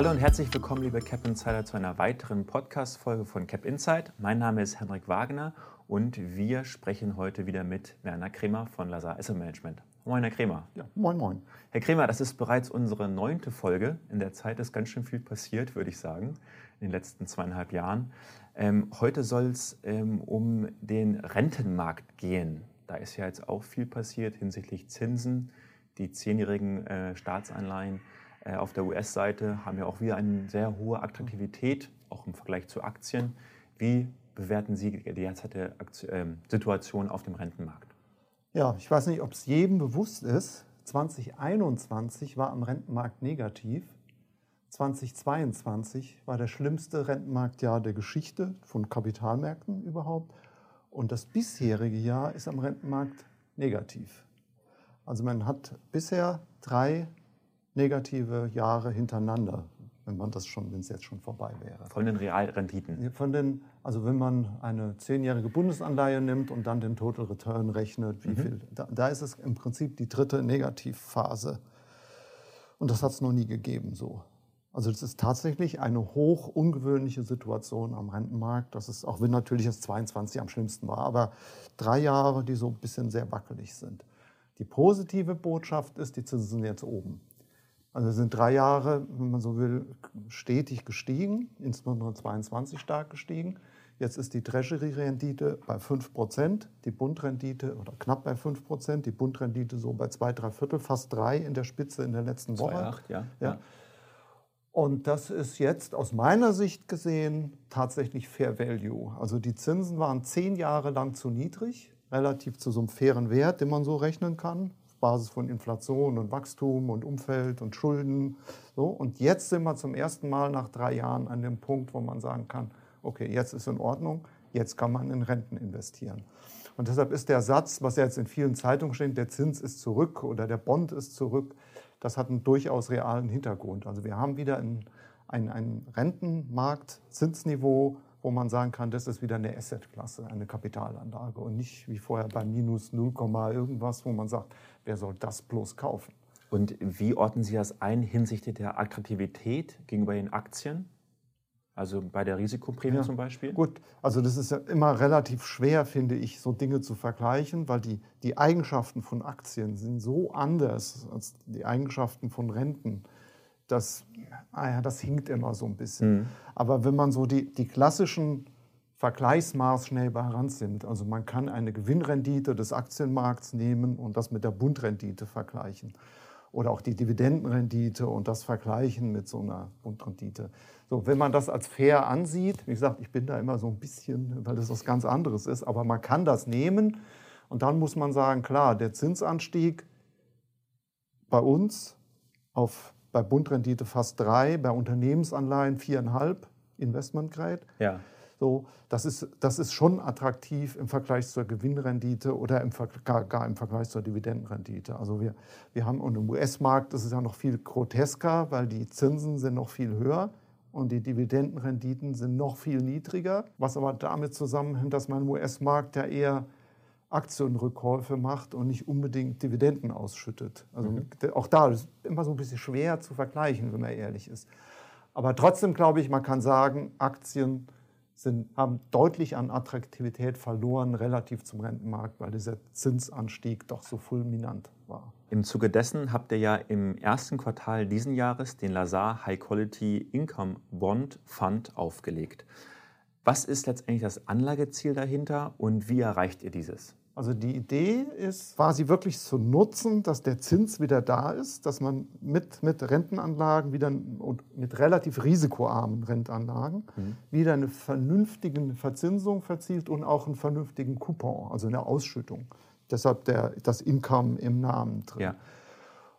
Hallo und herzlich willkommen, liebe Cap Insider, zu einer weiteren Podcast-Folge von Cap Insight. Mein Name ist Henrik Wagner und wir sprechen heute wieder mit Werner Kremer von Lazar Asset Management. Moin, Herr Kremer. Ja, moin, moin. Herr Kremer, das ist bereits unsere neunte Folge. In der Zeit ist ganz schön viel passiert, würde ich sagen, in den letzten zweieinhalb Jahren. Ähm, heute soll es ähm, um den Rentenmarkt gehen. Da ist ja jetzt auch viel passiert hinsichtlich Zinsen. Die zehnjährigen äh, Staatsanleihen auf der US-Seite haben ja auch wieder eine sehr hohe Attraktivität, auch im Vergleich zu Aktien. Wie bewerten Sie die derzeitige äh, Situation auf dem Rentenmarkt? Ja, ich weiß nicht, ob es jedem bewusst ist. 2021 war am Rentenmarkt negativ. 2022 war der schlimmste Rentenmarktjahr der Geschichte von Kapitalmärkten überhaupt. Und das bisherige Jahr ist am Rentenmarkt negativ. Also man hat bisher drei negative Jahre hintereinander, wenn man das schon, wenn es jetzt schon vorbei wäre. Von den Realrenditen? Von den, also wenn man eine zehnjährige Bundesanleihe nimmt und dann den Total Return rechnet, wie mhm. viel, da, da, ist es im Prinzip die dritte Negativphase. Und das hat es noch nie gegeben so. Also das ist tatsächlich eine hoch ungewöhnliche Situation am Rentenmarkt. Das ist, auch wenn natürlich das 22 am schlimmsten war, aber drei Jahre, die so ein bisschen sehr wackelig sind. Die positive Botschaft ist, die Zinsen sind jetzt oben. Also sind drei Jahre, wenn man so will, stetig gestiegen, insbesondere 22 stark gestiegen. Jetzt ist die Treasury-Rendite bei 5% die Bundrendite oder knapp bei 5% die Bundrendite so bei zwei, drei Viertel, fast drei in der Spitze in der letzten Woche. 2,8, ja. ja. ja. Und das ist jetzt aus meiner Sicht gesehen tatsächlich Fair Value. Also die Zinsen waren zehn Jahre lang zu niedrig, relativ zu so einem fairen Wert, den man so rechnen kann, Basis von Inflation und Wachstum und Umfeld und Schulden. So. Und jetzt sind wir zum ersten Mal nach drei Jahren an dem Punkt, wo man sagen kann, okay, jetzt ist in Ordnung, jetzt kann man in Renten investieren. Und deshalb ist der Satz, was jetzt in vielen Zeitungen steht, der Zins ist zurück oder der Bond ist zurück, das hat einen durchaus realen Hintergrund. Also wir haben wieder ein, ein, ein Rentenmarkt, Zinsniveau, wo man sagen kann, das ist wieder eine Assetklasse, eine Kapitalanlage und nicht wie vorher bei minus 0, irgendwas, wo man sagt, wer soll das bloß kaufen? Und wie ordnen Sie das ein hinsichtlich der Attraktivität gegenüber den Aktien? Also bei der Risikoprämie ja, zum Beispiel? Gut, also das ist ja immer relativ schwer, finde ich, so Dinge zu vergleichen, weil die, die Eigenschaften von Aktien sind so anders als die Eigenschaften von Renten. Das, ah ja, das hinkt immer so ein bisschen. Mhm. Aber wenn man so die, die klassischen Vergleichsmaß schnell heranzieht, also man kann eine Gewinnrendite des Aktienmarkts nehmen und das mit der Bundrendite vergleichen oder auch die Dividendenrendite und das vergleichen mit so einer Bundrendite. So, wenn man das als fair ansieht, wie gesagt, ich bin da immer so ein bisschen, weil das was ganz anderes ist, aber man kann das nehmen und dann muss man sagen, klar, der Zinsanstieg bei uns auf, bei Bundrendite fast drei, bei Unternehmensanleihen viereinhalb, Investment Grade. Ja. So, das, ist, das ist schon attraktiv im Vergleich zur Gewinnrendite oder im, gar, gar im Vergleich zur Dividendenrendite. Also wir, wir haben und im US-Markt ist es ja noch viel grotesker, weil die Zinsen sind noch viel höher und die Dividendenrenditen sind noch viel niedriger, was aber damit zusammenhängt, dass man im US-Markt ja eher Aktienrückkäufe macht und nicht unbedingt Dividenden ausschüttet. Also mhm. auch da ist immer so ein bisschen schwer zu vergleichen, wenn man ehrlich ist. Aber trotzdem glaube ich, man kann sagen, Aktien sind, haben deutlich an Attraktivität verloren relativ zum Rentenmarkt, weil dieser Zinsanstieg doch so fulminant war. Im Zuge dessen habt ihr ja im ersten Quartal diesen Jahres den Lazar High Quality Income Bond Fund aufgelegt. Was ist letztendlich das Anlageziel dahinter und wie erreicht ihr dieses? Also die Idee ist quasi wirklich zu nutzen, dass der Zins wieder da ist, dass man mit, mit Rentenanlagen wieder und mit relativ risikoarmen Rentenanlagen mhm. wieder eine vernünftige Verzinsung verzielt und auch einen vernünftigen Coupon, also eine Ausschüttung. Deshalb der, das Income im Namen drin. Ja.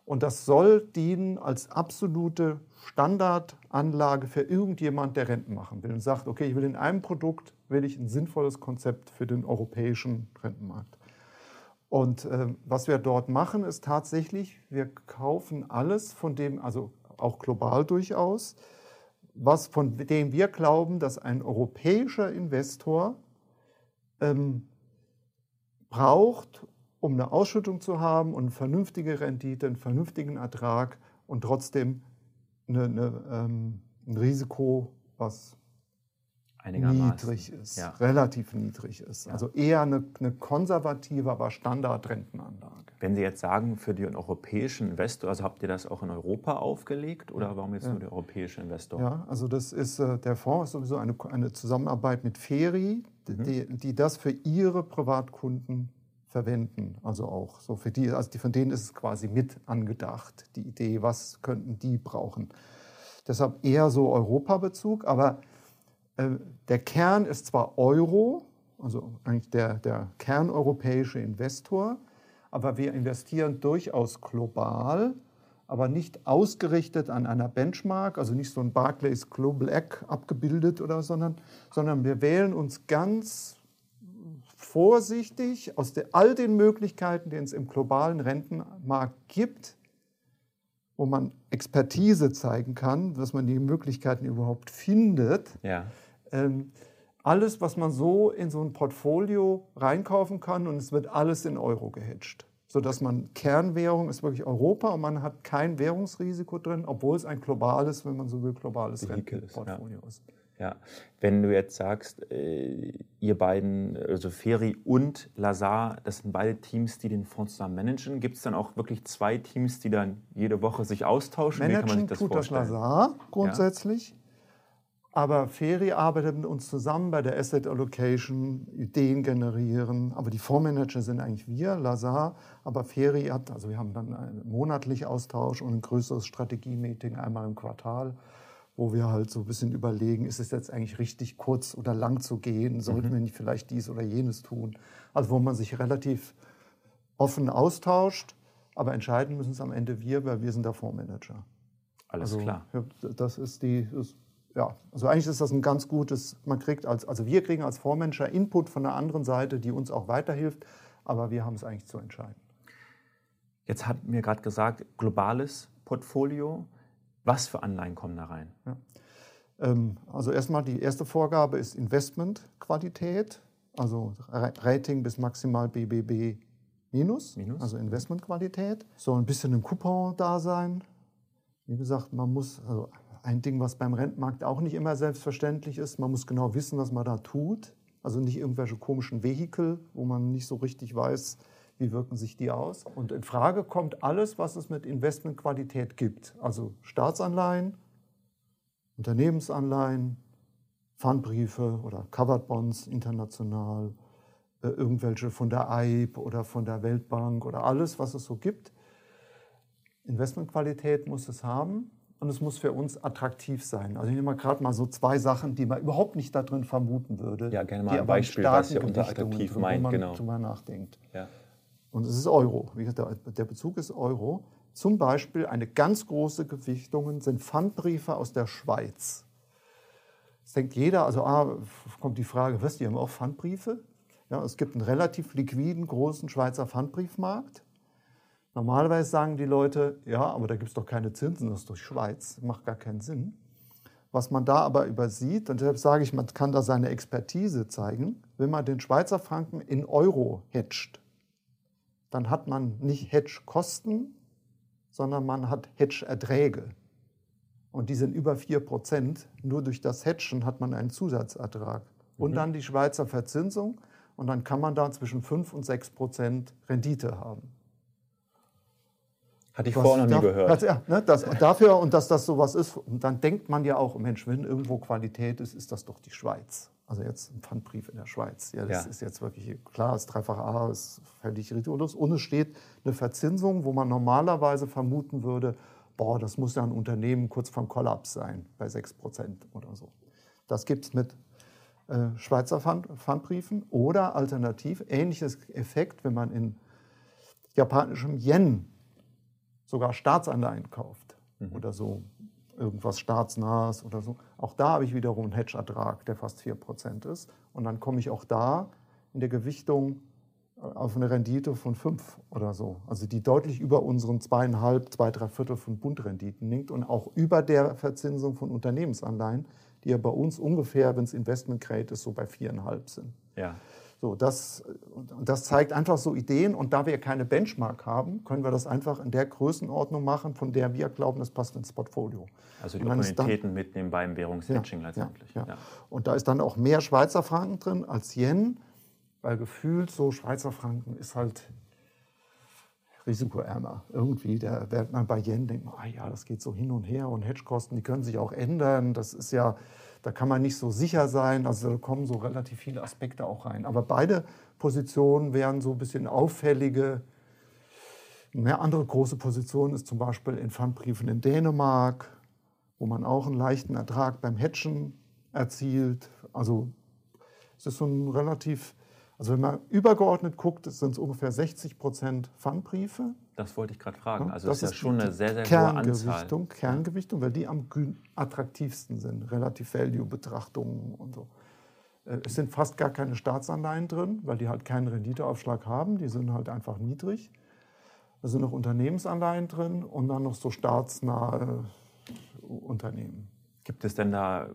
Und das soll dienen als absolute Standardanlage für irgendjemand, der Renten machen will und sagt, okay, ich will in einem Produkt will ich ein sinnvolles Konzept für den europäischen Rentenmarkt. Und äh, was wir dort machen, ist tatsächlich, wir kaufen alles von dem, also auch global durchaus, was von dem wir glauben, dass ein europäischer Investor ähm, braucht, um eine Ausschüttung zu haben und eine vernünftige Rendite, einen vernünftigen Ertrag und trotzdem eine, eine, ähm, ein Risiko, was niedrig ist, ja. relativ niedrig ist. Ja. Also eher eine, eine, konservative, aber Standardrentenanlage. Wenn Sie jetzt sagen, für den europäischen Investor, also habt ihr das auch in Europa aufgelegt oder warum jetzt ja. nur der europäische Investor? Ja, also das ist, äh, der Fonds ist sowieso eine, eine Zusammenarbeit mit Feri, mhm. die, die das für ihre Privatkunden verwenden. Also auch so für die, also die, von denen ist es quasi mit angedacht, die Idee, was könnten die brauchen. Deshalb eher so Europabezug, aber der Kern ist zwar Euro, also eigentlich der, der kerneuropäische Investor, aber wir investieren durchaus global, aber nicht ausgerichtet an einer Benchmark, also nicht so ein Barclays Global Egg abgebildet oder, sondern, sondern wir wählen uns ganz vorsichtig aus der, all den Möglichkeiten, die es im globalen Rentenmarkt gibt, wo man Expertise zeigen kann, dass man die Möglichkeiten überhaupt findet. Ja. Ähm, alles, was man so in so ein Portfolio reinkaufen kann und es wird alles in Euro gehatcht. Sodass man Kernwährung ist wirklich Europa und man hat kein Währungsrisiko drin, obwohl es ein globales, wenn man so will, globales Rentenportfolio ist. Ja. ist. Ja, wenn du jetzt sagst, äh, ihr beiden, also Feri und Lazar, das sind beide Teams, die den Fonds zusammen managen. Gibt es dann auch wirklich zwei Teams, die dann jede Woche sich austauschen? Managen Wie kann man sich das tut vorstellen? das Lazar grundsätzlich. Ja. Aber Feri arbeitet mit uns zusammen bei der Asset Allocation, Ideen generieren. Aber die Fondsmanager sind eigentlich wir, Lazar. Aber Feri hat, also wir haben dann einen monatlichen Austausch und ein größeres Strategie-Meeting einmal im Quartal wo wir halt so ein bisschen überlegen, ist es jetzt eigentlich richtig kurz oder lang zu gehen? Sollten mhm. wir nicht vielleicht dies oder jenes tun? Also wo man sich relativ offen austauscht, aber entscheiden müssen es am Ende wir, weil wir sind der Fondsmanager. Alles also, klar. Das ist die, das, ja, also eigentlich ist das ein ganz gutes, man kriegt als, also wir kriegen als Fondsmanager Input von der anderen Seite, die uns auch weiterhilft, aber wir haben es eigentlich zu entscheiden. Jetzt hat mir gerade gesagt, globales Portfolio. Was für Anleihen kommen da rein? Ja. Ähm, also erstmal die erste Vorgabe ist Investmentqualität, also Rating bis maximal BBB minus, minus. also Investmentqualität. Soll ein bisschen ein Coupon da sein. Wie gesagt, man muss, also ein Ding, was beim Rentenmarkt auch nicht immer selbstverständlich ist, man muss genau wissen, was man da tut. Also nicht irgendwelche komischen Vehikel, wo man nicht so richtig weiß, wie wirken sich die aus? Und in Frage kommt alles, was es mit Investmentqualität gibt. Also Staatsanleihen, Unternehmensanleihen, Pfandbriefe oder Covered Bonds international, äh, irgendwelche von der EIB oder von der Weltbank oder alles, was es so gibt. Investmentqualität muss es haben und es muss für uns attraktiv sein. Also ich nehme mal gerade mal so zwei Sachen, die man überhaupt nicht da drin vermuten würde. Ja, gerne mal ein Beispiel, was ihr unter attraktiv meint, wo man genau. drüber nachdenkt. Ja. Und es ist Euro. Wie gesagt, der Bezug ist Euro. Zum Beispiel eine ganz große Gewichtung sind Pfandbriefe aus der Schweiz. Es denkt jeder, also ah, kommt die Frage, was, die haben auch Pfandbriefe? Ja, es gibt einen relativ liquiden, großen Schweizer Pfandbriefmarkt. Normalerweise sagen die Leute, ja, aber da gibt es doch keine Zinsen, das ist doch Schweiz, macht gar keinen Sinn. Was man da aber übersieht, und deshalb sage ich, man kann da seine Expertise zeigen, wenn man den Schweizer Franken in Euro hedgt, dann hat man nicht Hedge-Kosten, sondern man hat Hedge-Erträge. Und die sind über 4%. Nur durch das Hedgen hat man einen Zusatzertrag. Und mhm. dann die Schweizer Verzinsung. Und dann kann man da zwischen 5 und 6% Rendite haben. Hatte ich vorher noch nie gehört. Das, ja, ne, das, dafür und dass das sowas ist, und dann denkt man ja auch, Mensch, wenn irgendwo Qualität ist, ist das doch die Schweiz. Also jetzt ein Pfandbrief in der Schweiz. Ja, das ja. ist jetzt wirklich klar, das dreifach A ist völlig ridiculous. Und es steht eine Verzinsung, wo man normalerweise vermuten würde, boah, das muss ja ein Unternehmen kurz vom Kollaps sein, bei 6 Prozent oder so. Das gibt es mit äh, Schweizer Pfand, Pfandbriefen oder alternativ ähnliches Effekt, wenn man in japanischem Yen sogar Staatsanleihen kauft mhm. oder so irgendwas staatsnahes oder so. Auch da habe ich wiederum einen Hedge-Ertrag, der fast 4% ist. Und dann komme ich auch da in der Gewichtung äh, auf eine Rendite von 5% oder so. Also die deutlich über unseren zweieinhalb, zwei, drei Viertel von Bundrenditen liegt und auch über der Verzinsung von Unternehmensanleihen, die ja bei uns ungefähr, wenn es Investment Grade ist, so bei viereinhalb sind. Ja. So, das, und das zeigt einfach so Ideen. Und da wir keine Benchmark haben, können wir das einfach in der Größenordnung machen, von der wir glauben, das passt ins Portfolio. Also die Opportunitäten mitnehmen beim Währungshedging ja, letztendlich. Ja, ja. Und da ist dann auch mehr Schweizer Franken drin als Yen, weil gefühlt so Schweizer Franken ist halt risikoärmer. Irgendwie, da wird man bei Yen denkt, ah ja, das geht so hin und her und Hedgekosten, die können sich auch ändern. Das ist ja da kann man nicht so sicher sein. Also da kommen so relativ viele Aspekte auch rein. Aber beide Positionen wären so ein bisschen auffällige. Eine andere große Position ist zum Beispiel in Pfandbriefen in Dänemark, wo man auch einen leichten Ertrag beim Hedgen erzielt. Also es ist so ein relativ also wenn man übergeordnet guckt, sind es ungefähr 60 Prozent Pfandbriefe. Das wollte ich gerade fragen. Also das ist ja schon eine sehr, sehr hohe Anzahl. Kerngewichtung, weil die am attraktivsten sind, relativ Value-Betrachtungen und so. Äh, es sind fast gar keine Staatsanleihen drin, weil die halt keinen Renditeaufschlag haben. Die sind halt einfach niedrig. Da sind noch Unternehmensanleihen drin und dann noch so staatsnahe Unternehmen. Gibt es denn da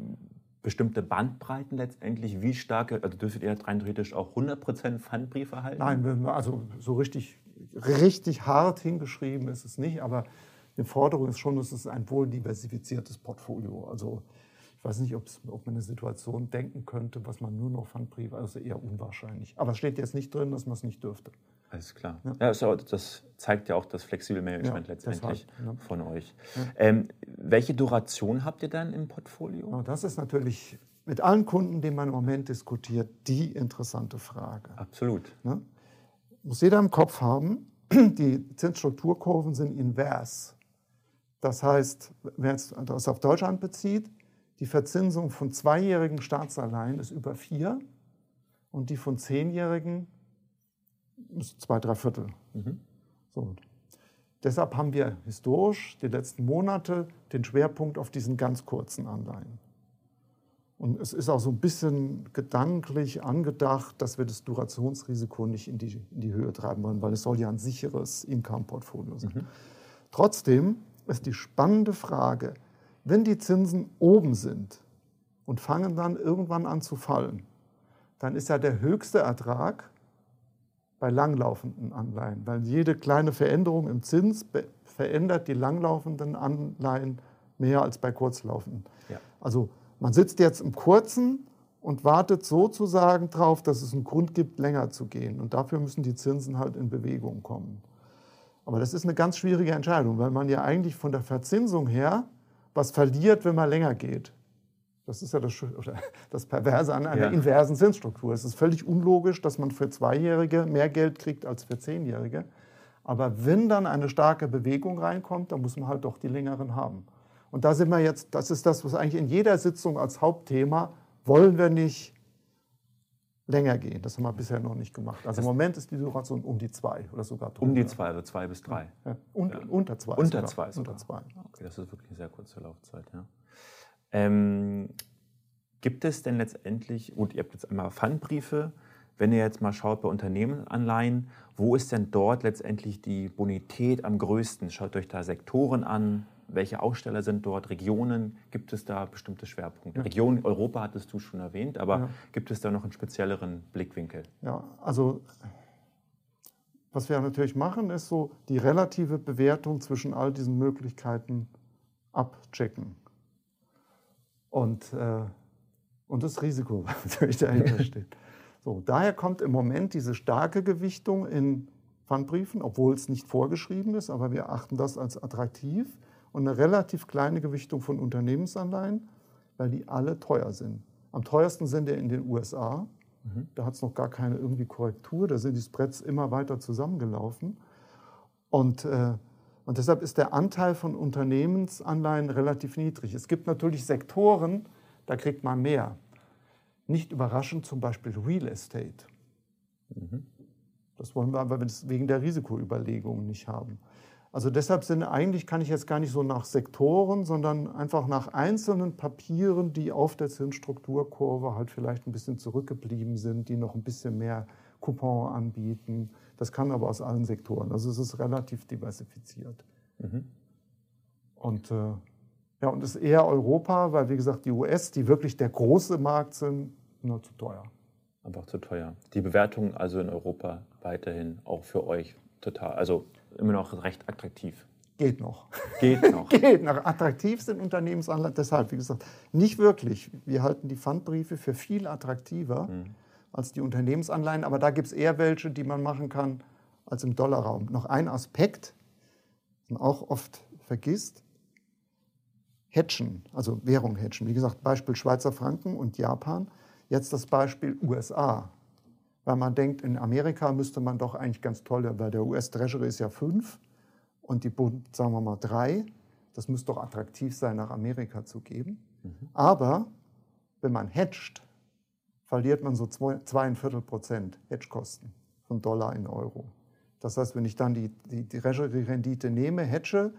bestimmte Bandbreiten letztendlich? Wie starke, also dürftet ihr rein theoretisch auch 100% Pfandbriefe halten? Nein, also so richtig, richtig hart hingeschrieben ist es nicht, aber die Forderung ist schon, dass es ein wohl diversifiziertes Portfolio. Also ich weiß nicht, ob man eine Situation denken könnte, was man nur noch Pfandbriefe, also eher unwahrscheinlich. Aber es steht jetzt nicht drin, dass man es nicht dürfte. Alles klar. Ja. ja das zeigt ja auch das flexible Management ja, letztendlich deshalb, ja. von euch. Ähm, welche Duration habt ihr dann im Portfolio? Das ist natürlich mit allen Kunden, die man im Moment diskutiert, die interessante Frage. Absolut. Ne? Muss jeder im Kopf haben, die Zinsstrukturkurven sind invers. Das heißt, wer jetzt das auf Deutschland bezieht, die Verzinsung von zweijährigen Staatsanleihen ist über vier und die von zehnjährigen zwei, drei Viertel. Mhm. So. Deshalb haben wir historisch die letzten Monate den Schwerpunkt auf diesen ganz kurzen Anleihen. Und es ist auch so ein bisschen gedanklich angedacht, dass wir das Durationsrisiko nicht in die, in die Höhe treiben wollen, weil es soll ja ein sicheres Income-Portfolio sein. Mhm. Trotzdem ist die spannende Frage, wenn die Zinsen oben sind und fangen dann irgendwann an zu fallen, dann ist ja der höchste Ertrag bei langlaufenden Anleihen, weil jede kleine Veränderung im Zins verändert die langlaufenden Anleihen mehr als bei kurzlaufenden. Ja. Also man sitzt jetzt im kurzen und wartet sozusagen darauf, dass es einen Grund gibt, länger zu gehen. Und dafür müssen die Zinsen halt in Bewegung kommen. Aber das ist eine ganz schwierige Entscheidung, weil man ja eigentlich von der Verzinsung her was verliert, wenn man länger geht. Das ist ja das, das Perverse an einer ja. inversen Zinsstruktur. Es ist völlig unlogisch, dass man für Zweijährige mehr Geld kriegt als für Zehnjährige. Aber wenn dann eine starke Bewegung reinkommt, dann muss man halt doch die längeren haben. Und da sind wir jetzt, das ist das, was eigentlich in jeder Sitzung als Hauptthema, wollen wir nicht länger gehen. Das haben wir bisher noch nicht gemacht. Also das im Moment ist die Duration um die zwei oder sogar drunter. Um die zwei, also zwei bis drei. Ja. Und, ja. Unter zwei. Unter sogar. zwei. Sogar. Unter zwei. Okay, das ist wirklich eine sehr kurze Laufzeit. Ja. Ähm, gibt es denn letztendlich, gut, ihr habt jetzt einmal Pfandbriefe, wenn ihr jetzt mal schaut bei Unternehmensanleihen, wo ist denn dort letztendlich die Bonität am größten? Schaut euch da Sektoren an, welche Aussteller sind dort, Regionen, gibt es da bestimmte Schwerpunkte? Ja. Region Europa hattest du schon erwähnt, aber ja. gibt es da noch einen spezielleren Blickwinkel? Ja, also was wir natürlich machen, ist so die relative Bewertung zwischen all diesen Möglichkeiten abchecken und, äh, und das Risiko, was natürlich dahinter steht. So, daher kommt im Moment diese starke Gewichtung in Pfandbriefen, obwohl es nicht vorgeschrieben ist, aber wir achten das als attraktiv und eine relativ kleine Gewichtung von Unternehmensanleihen, weil die alle teuer sind. Am teuersten sind die in den USA. Mhm. Da hat es noch gar keine irgendwie Korrektur. Da sind die Spreads immer weiter zusammengelaufen. Und äh, und deshalb ist der Anteil von Unternehmensanleihen relativ niedrig. Es gibt natürlich Sektoren, da kriegt man mehr. Nicht überraschend zum Beispiel Real Estate. Mhm. Das wollen wir aber wegen der Risikoüberlegungen nicht haben. Also deshalb sind eigentlich, kann ich jetzt gar nicht so nach Sektoren, sondern einfach nach einzelnen Papieren, die auf der Zinsstrukturkurve halt vielleicht ein bisschen zurückgeblieben sind, die noch ein bisschen mehr Coupon anbieten. Das kann aber aus allen Sektoren. Also es ist relativ diversifiziert. Mhm. Und, äh, ja, und es ist eher Europa, weil wie gesagt die US, die wirklich der große Markt sind, nur zu teuer. Einfach zu teuer. Die Bewertung also in Europa weiterhin auch für euch total, also immer noch recht attraktiv. Geht noch. Geht noch. Geht noch. Attraktiv sind Unternehmensanleihen. Deshalb, wie gesagt, nicht wirklich. Wir halten die Pfandbriefe für viel attraktiver mhm. als die Unternehmensanleihen. Aber da gibt es eher welche, die man machen kann als im Dollarraum. Noch ein Aspekt, den man auch oft vergisst. Hedgen, also Währung hedgen. Wie gesagt, Beispiel Schweizer Franken und Japan. Jetzt das Beispiel USA. Weil man denkt, in Amerika müsste man doch eigentlich ganz toll, weil der US-Treasury ist ja fünf und die Bund, sagen wir mal, drei. Das müsste doch attraktiv sein, nach Amerika zu geben. Mhm. Aber wenn man hedgt, verliert man so zweieinviertel Prozent Hedgekosten von Dollar in Euro. Das heißt, wenn ich dann die, die, die Treasury-Rendite nehme, hedge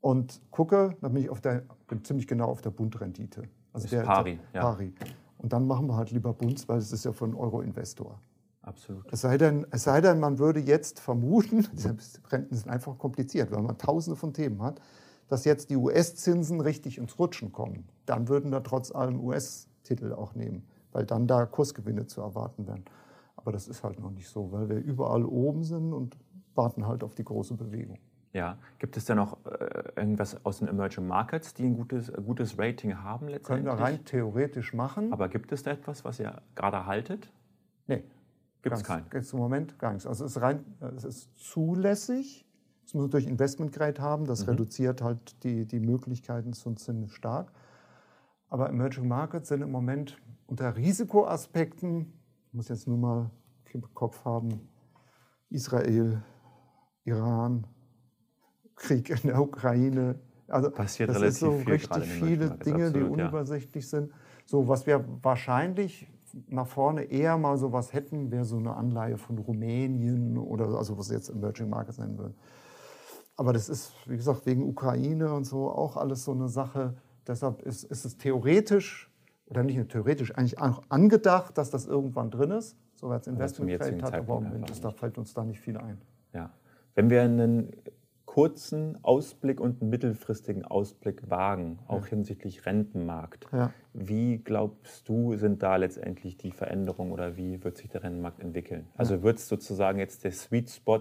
und gucke, dann bin ich auf der, ziemlich genau auf der Bundrendite. Also der, Pari, der Pari. Ja. Und dann machen wir halt lieber Bunds, weil es ist ja von Euro-Investor. Absolut. Es sei, denn, es sei denn, man würde jetzt vermuten, Renten sind einfach kompliziert, weil man tausende von Themen hat, dass jetzt die US-Zinsen richtig ins Rutschen kommen. Dann würden da trotz allem US-Titel auch nehmen, weil dann da Kursgewinne zu erwarten wären. Aber das ist halt noch nicht so, weil wir überall oben sind und warten halt auf die große Bewegung. Ja, gibt es denn noch äh, irgendwas aus den Emerging Markets, die ein gutes, äh, gutes Rating haben letztendlich? Können wir rein theoretisch machen. Aber gibt es da etwas, was ihr gerade haltet? Nee, Gibt es keinen? Jetzt im Moment gar nichts. Also es ist, rein, es ist zulässig. Es muss natürlich Investmentgrade haben. Das mhm. reduziert halt die, die Möglichkeiten schon ziemlich stark. Aber Emerging Markets sind im Moment unter Risikoaspekten, ich muss jetzt nur mal im Kopf haben, Israel, Iran, Krieg in der Ukraine. Also Passiert das relativ ist so viel richtig viele Dinge, absolut, die unübersichtlich ja. sind. So, was wir wahrscheinlich nach vorne eher mal sowas hätten, wäre so eine Anleihe von Rumänien oder also was sie jetzt Emerging Markets nennen würden. Aber das ist, wie gesagt, wegen Ukraine und so auch alles so eine Sache. Deshalb ist, ist es theoretisch, oder nicht nur theoretisch, eigentlich auch angedacht, dass das irgendwann drin ist, so als Investmentgrade hat, aber ist, da fällt uns da nicht viel ein. Ja. Wenn wir einen kurzen Ausblick und einen mittelfristigen Ausblick wagen, auch ja. hinsichtlich Rentenmarkt. Ja. Wie glaubst du, sind da letztendlich die Veränderungen oder wie wird sich der Rentenmarkt entwickeln? Also wird es sozusagen jetzt der Sweet Spot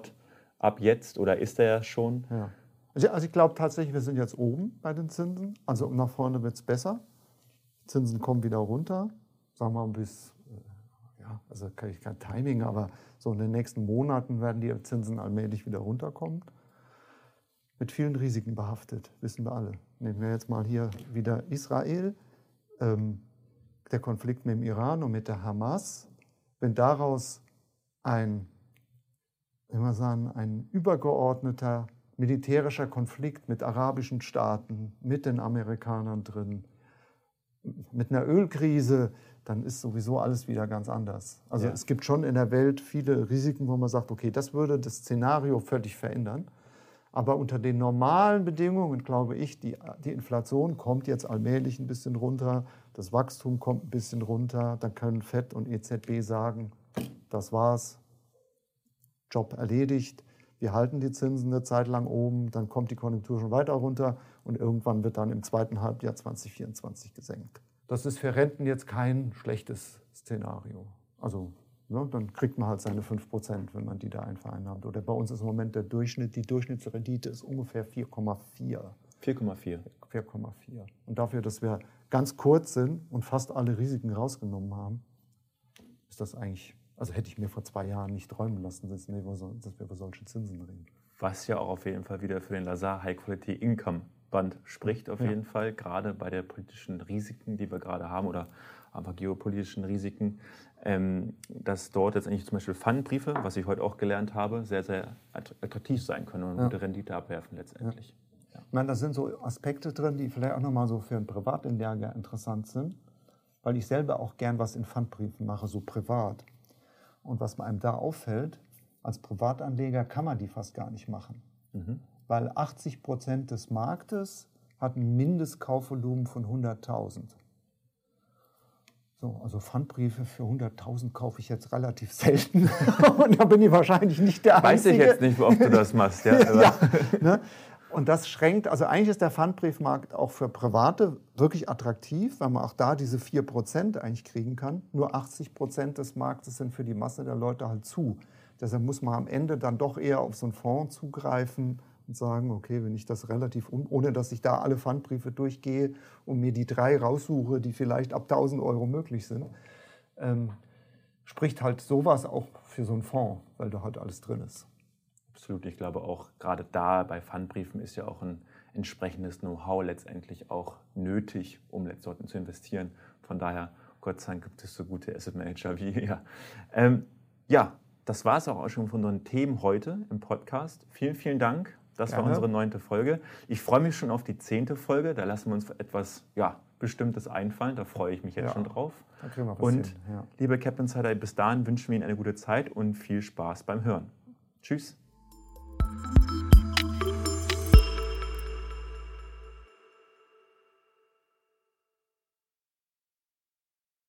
ab jetzt oder ist er ja schon? Also, also ich glaube tatsächlich, wir sind jetzt oben bei den Zinsen. Also nach vorne wird es besser. Zinsen kommen wieder runter. Sagen wir mal bis, äh, ja, also ich kein Timing, aber so in den nächsten Monaten werden die Zinsen allmählich wieder runterkommen mit vielen Risiken behaftet, wissen wir alle. Nehmen wir jetzt mal hier wieder Israel, ähm, der Konflikt mit dem Iran und mit der Hamas. Wenn daraus ein, wenn wir sagen, ein übergeordneter militärischer Konflikt mit arabischen Staaten, mit den Amerikanern drin, mit einer Ölkrise, dann ist sowieso alles wieder ganz anders. Also ja. es gibt schon in der Welt viele Risiken, wo man sagt, okay, das würde das Szenario völlig verändern. Aber unter den normalen Bedingungen, glaube ich, die, die Inflation kommt jetzt allmählich ein bisschen runter, das Wachstum kommt ein bisschen runter, dann können FED und EZB sagen, das war's, Job erledigt, wir halten die Zinsen eine Zeit lang oben, dann kommt die Konjunktur schon weiter runter und irgendwann wird dann im zweiten Halbjahr 2024 gesenkt. Das ist für Renten jetzt kein schlechtes Szenario. Also Ne, dann kriegt man halt seine 5%, wenn man die da einvereinnahmt. Oder bei uns ist im Moment der Durchschnitt, die Durchschnittsrendite ist ungefähr 4,4. 4,4. 4,4. Und dafür, dass wir ganz kurz sind und fast alle Risiken rausgenommen haben, ist das eigentlich, also hätte ich mir vor zwei Jahren nicht träumen lassen, dass wir über solche Zinsen reden. Was ja auch auf jeden Fall wieder für den Lazar High Quality Income Band spricht, auf ja. jeden Fall, gerade bei der politischen Risiken, die wir gerade haben oder einfach geopolitischen Risiken, ähm, dass dort jetzt eigentlich zum Beispiel Pfandbriefe, was ich heute auch gelernt habe, sehr, sehr attraktiv sein können und ja. gute Rendite abwerfen letztendlich. Ja. Ich meine, da sind so Aspekte drin, die vielleicht auch nochmal so für einen Privatanleger interessant sind, weil ich selber auch gern was in Pfandbriefen mache, so privat. Und was einem da auffällt, als Privatanleger kann man die fast gar nicht machen. Mhm. Weil 80 Prozent des Marktes hat ein Mindestkaufvolumen von 100.000. So, also Pfandbriefe für 100.000 kaufe ich jetzt relativ selten. und da bin ich wahrscheinlich nicht der Einzige. Weiß ich jetzt nicht, ob du das machst. Ja, ja ne? Und das schränkt, also eigentlich ist der Pfandbriefmarkt auch für Private wirklich attraktiv, weil man auch da diese 4% eigentlich kriegen kann. Nur 80% des Marktes sind für die Masse der Leute halt zu. Deshalb muss man am Ende dann doch eher auf so einen Fonds zugreifen und sagen, okay, wenn ich das relativ, ohne dass ich da alle Pfandbriefe durchgehe und mir die drei raussuche, die vielleicht ab 1000 Euro möglich sind, ähm, spricht halt sowas auch für so einen Fonds, weil da halt alles drin ist. Absolut. Ich glaube auch gerade da bei Pfandbriefen ist ja auch ein entsprechendes Know-how letztendlich auch nötig, um letztendlich zu investieren. Von daher, Gott sei Dank gibt es so gute Asset Manager wie ihr. Ähm, ja, das war es auch schon von unseren Themen heute im Podcast. Vielen, vielen Dank. Das Gerne. war unsere neunte Folge. Ich freue mich schon auf die zehnte Folge. Da lassen wir uns etwas ja, Bestimmtes einfallen. Da freue ich mich jetzt ja. schon drauf. Und. Ja. liebe Cap Insider, bis dahin wünschen wir Ihnen eine gute Zeit und viel Spaß beim Hören. Tschüss.